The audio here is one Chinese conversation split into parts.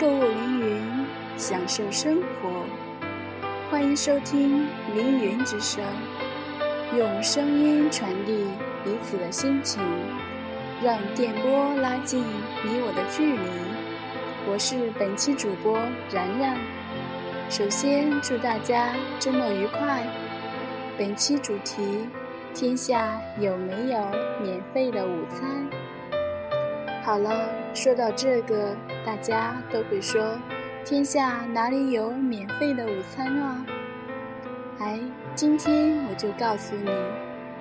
购物凌云，享受生活。欢迎收听凌云之声，用声音传递彼此的心情，让电波拉近你我的距离。我是本期主播然然。首先祝大家周末愉快。本期主题：天下有没有免费的午餐？好了，说到这个，大家都会说：“天下哪里有免费的午餐啊？”哎，今天我就告诉你，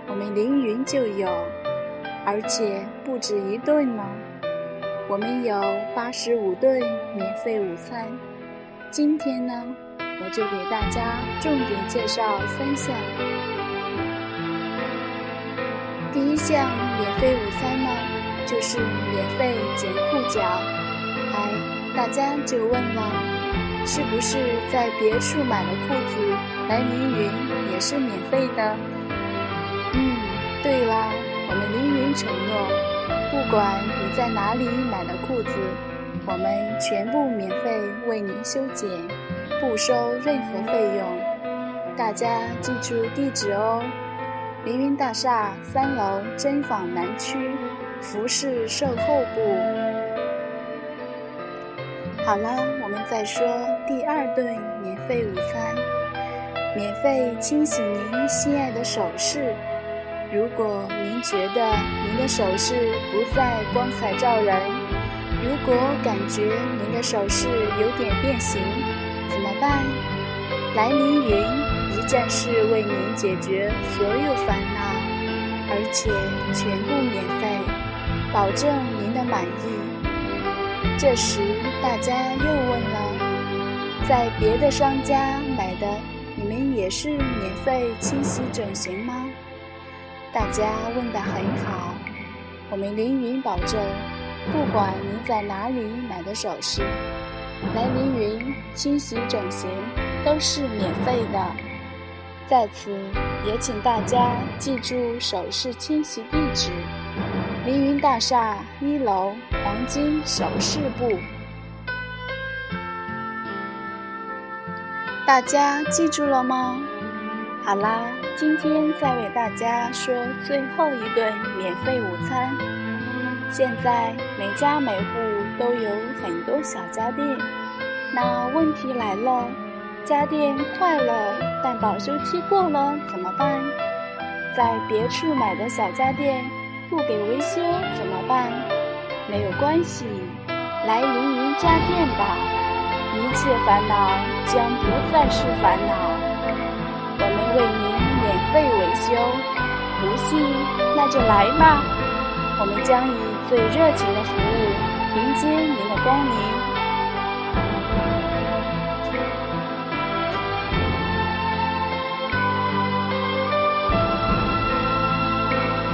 我们凌云就有，而且不止一顿呢。我们有八十五顿免费午餐。今天呢，我就给大家重点介绍三项。第一项免费午餐呢。就是免费剪裤脚，哎，大家就问了，是不是在别处买的裤子来凌云也是免费的？嗯，对啦，我们凌云承诺，不管你在哪里买的裤子，我们全部免费为您修剪，不收任何费用。大家记住地址哦，凌云大厦三楼针纺南区。服饰售后部。好了，我们再说第二顿免费午餐，免费清洗您心爱的首饰。如果您觉得您的首饰不再光彩照人，如果感觉您的首饰有点变形，怎么办？来凌云一站式为您解决所有烦恼，而且全部免费。保证您的满意。这时，大家又问了：在别的商家买的，你们也是免费清洗整形吗？大家问得很好。我们凌云保证，不管您在哪里买的首饰，来凌云清洗整形都是免费的。在此，也请大家记住首饰清洗地址。凌云大厦一楼黄金首饰部，大家记住了吗？好啦，今天再为大家说最后一顿免费午餐。现在每家每户都有很多小家电，那问题来了，家电坏了但保修期过了怎么办？在别处买的小家电。不给维修怎么办？没有关系，来凌云家电吧，一切烦恼将不再是烦恼。我们为您免费维修，不信那就来吧，我们将以最热情的服务迎接您的光临。